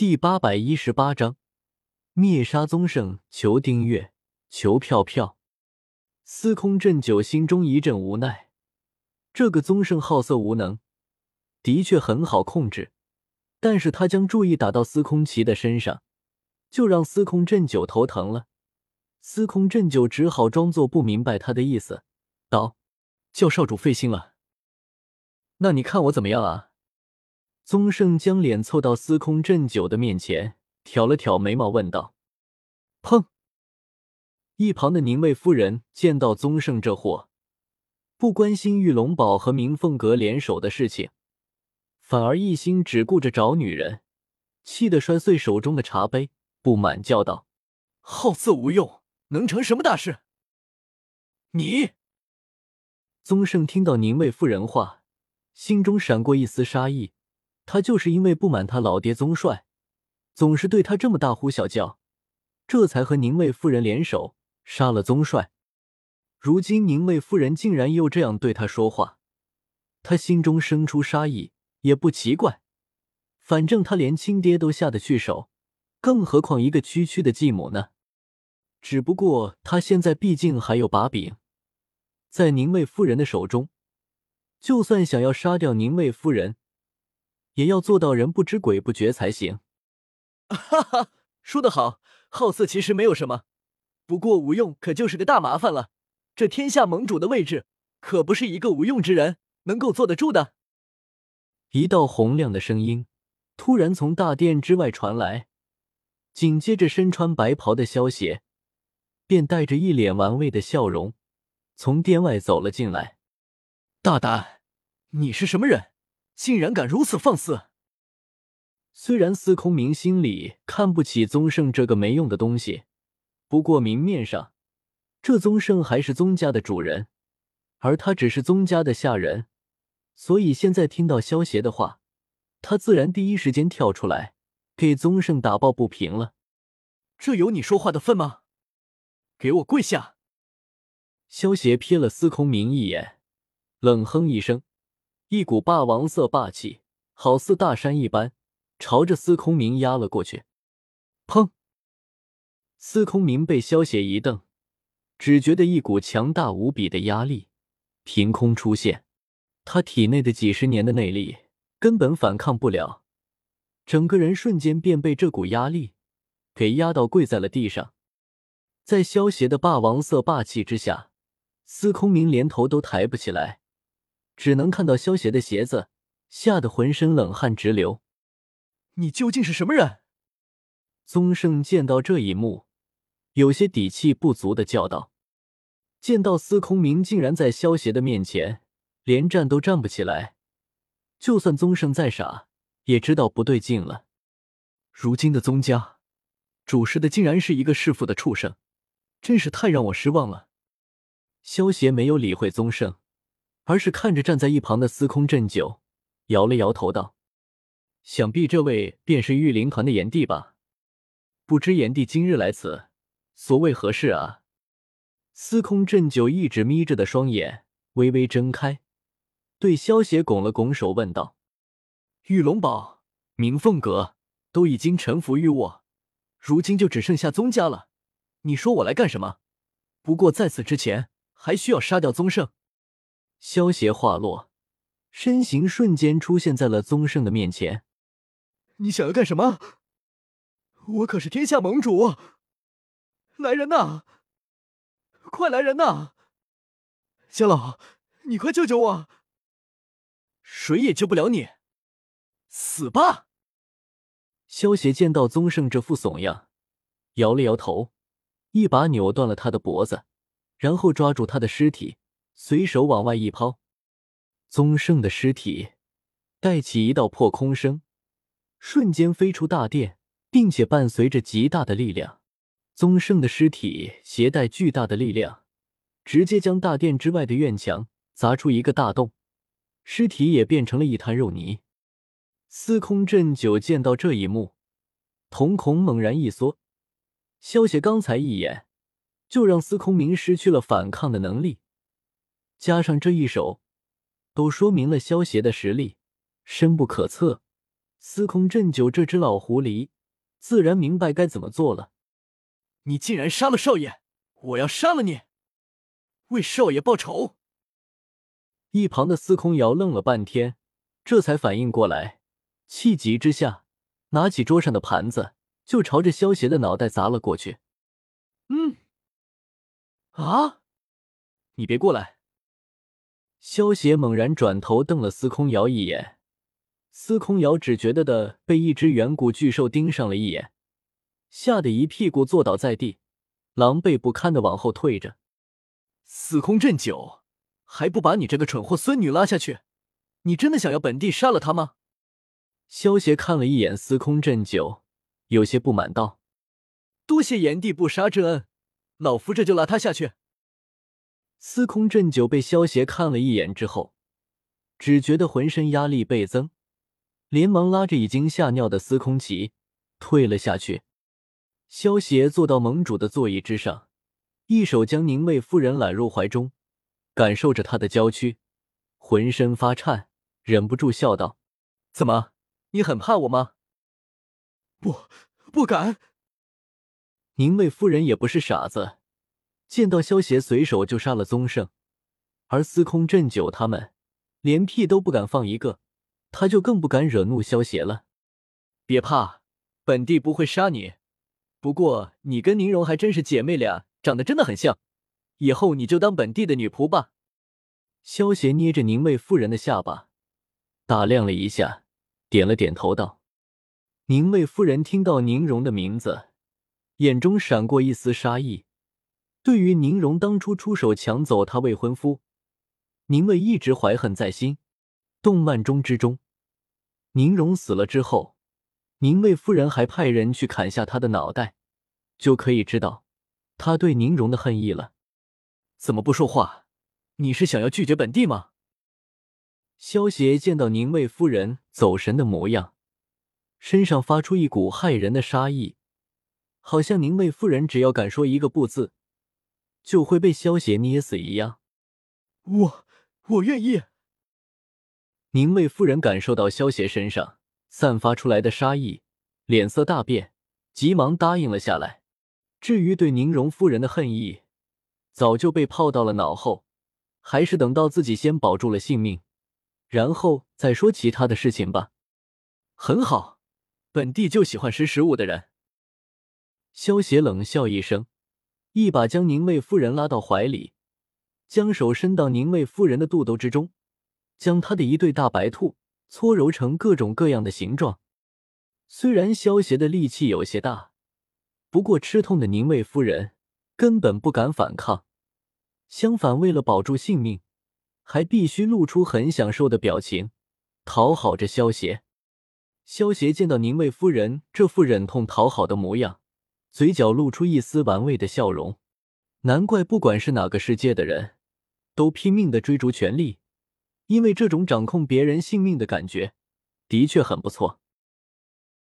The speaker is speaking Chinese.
第八百一十八章灭杀宗圣。求订阅，求票票。司空震九心中一阵无奈，这个宗圣好色无能，的确很好控制，但是他将注意打到司空奇的身上，就让司空震九头疼了。司空震九只好装作不明白他的意思，道：“叫少主费心了。那你看我怎么样啊？”宗盛将脸凑到司空震九的面前，挑了挑眉毛，问道：“砰！”一旁的宁卫夫人见到宗盛这货，不关心玉龙堡和明凤阁联手的事情，反而一心只顾着找女人，气得摔碎手中的茶杯，不满叫道：“好色无用，能成什么大事？”你，宗盛听到宁卫夫人话，心中闪过一丝杀意。他就是因为不满他老爹宗帅总是对他这么大呼小叫，这才和宁卫夫人联手杀了宗帅。如今宁卫夫人竟然又这样对他说话，他心中生出杀意也不奇怪。反正他连亲爹都下得去手，更何况一个区区的继母呢？只不过他现在毕竟还有把柄，在宁卫夫人的手中，就算想要杀掉宁卫夫人。也要做到人不知鬼不觉才行。哈哈，说得好，好色其实没有什么，不过无用可就是个大麻烦了。这天下盟主的位置，可不是一个无用之人能够坐得住的。一道洪亮的声音突然从大殿之外传来，紧接着身穿白袍的萧邪便带着一脸玩味的笑容从殿外走了进来。大胆，你是什么人？竟然敢如此放肆！虽然司空明心里看不起宗盛这个没用的东西，不过明面上，这宗盛还是宗家的主人，而他只是宗家的下人，所以现在听到萧邪的话，他自然第一时间跳出来给宗盛打抱不平了。这有你说话的份吗？给我跪下！萧邪瞥了司空明一眼，冷哼一声。一股霸王色霸气，好似大山一般，朝着司空明压了过去。砰！司空明被萧邪一瞪，只觉得一股强大无比的压力凭空出现，他体内的几十年的内力根本反抗不了，整个人瞬间便被这股压力给压到跪在了地上。在萧邪的霸王色霸气之下，司空明连头都抬不起来。只能看到萧邪的鞋子，吓得浑身冷汗直流。你究竟是什么人？宗盛见到这一幕，有些底气不足的叫道：“见到司空明竟然在萧邪的面前连站都站不起来，就算宗盛再傻，也知道不对劲了。如今的宗家主事的竟然是一个弑父的畜生，真是太让我失望了。”萧邪没有理会宗盛。而是看着站在一旁的司空震九，摇了摇头道：“想必这位便是御灵团的炎帝吧？不知炎帝今日来此，所谓何事啊？”司空震九一直眯着的双眼微微睁开，对萧邪拱了拱手，问道：“玉龙堡、明凤阁都已经臣服于我，如今就只剩下宗家了。你说我来干什么？不过在此之前，还需要杀掉宗盛。”萧邪话落，身形瞬间出现在了宗盛的面前。你想要干什么？我可是天下盟主！来人呐！快来人呐！江老，你快救救我！谁也救不了你！死吧！萧邪见到宗盛这副怂样，摇了摇头，一把扭断了他的脖子，然后抓住他的尸体。随手往外一抛，宗盛的尸体带起一道破空声，瞬间飞出大殿，并且伴随着极大的力量。宗盛的尸体携带巨大的力量，直接将大殿之外的院墙砸出一个大洞，尸体也变成了一滩肉泥。司空震九见到这一幕，瞳孔猛然一缩。萧邪刚才一眼就让司空明失去了反抗的能力。加上这一手，都说明了萧邪的实力深不可测。司空震九这只老狐狸自然明白该怎么做了。你竟然杀了少爷，我要杀了你，为少爷报仇！一旁的司空瑶愣了半天，这才反应过来，气急之下拿起桌上的盘子就朝着萧邪的脑袋砸了过去。嗯，啊，你别过来！萧邪猛然转头瞪了司空瑶一眼，司空瑶只觉得的被一只远古巨兽盯上了一眼，吓得一屁股坐倒在地，狼狈不堪的往后退着。司空震九。还不把你这个蠢货孙女拉下去？你真的想要本帝杀了她吗？萧邪看了一眼司空震九，有些不满道：“多谢炎帝不杀之恩，老夫这就拉他下去。”司空震九被萧邪看了一眼之后，只觉得浑身压力倍增，连忙拉着已经吓尿的司空奇退了下去。萧邪坐到盟主的座椅之上，一手将宁卫夫人揽入怀中。感受着她的娇躯，浑身发颤，忍不住笑道：“怎么，你很怕我吗？”“不，不敢。”宁卫夫人也不是傻子，见到萧邪随手就杀了宗盛，而司空震九他们连屁都不敢放一个，他就更不敢惹怒萧邪了。别怕，本帝不会杀你。不过你跟宁荣还真是姐妹俩，长得真的很像。以后你就当本帝的女仆吧。萧邪捏着宁卫夫人的下巴，打量了一下，点了点头，道：“宁卫夫人听到宁荣的名字，眼中闪过一丝杀意。对于宁荣当初出手抢走她未婚夫，宁卫一直怀恨在心。动漫中之中，宁荣死了之后，宁卫夫人还派人去砍下他的脑袋，就可以知道他对宁荣的恨意了。”怎么不说话？你是想要拒绝本帝吗？萧邪见到宁卫夫人走神的模样，身上发出一股骇人的杀意，好像宁卫夫人只要敢说一个不字，就会被萧邪捏死一样。我我愿意。宁卫夫人感受到萧邪身上散发出来的杀意，脸色大变，急忙答应了下来。至于对宁荣夫人的恨意，早就被抛到了脑后，还是等到自己先保住了性命，然后再说其他的事情吧。很好，本帝就喜欢识时务的人。萧邪冷笑一声，一把将宁卫夫人拉到怀里，将手伸到宁卫夫人的肚兜之中，将她的一对大白兔搓揉成各种各样的形状。虽然萧邪的力气有些大，不过吃痛的宁卫夫人。根本不敢反抗，相反，为了保住性命，还必须露出很享受的表情，讨好着萧邪。萧邪见到宁卫夫人这副忍痛讨好的模样，嘴角露出一丝玩味的笑容。难怪不管是哪个世界的人，都拼命的追逐权力，因为这种掌控别人性命的感觉，的确很不错。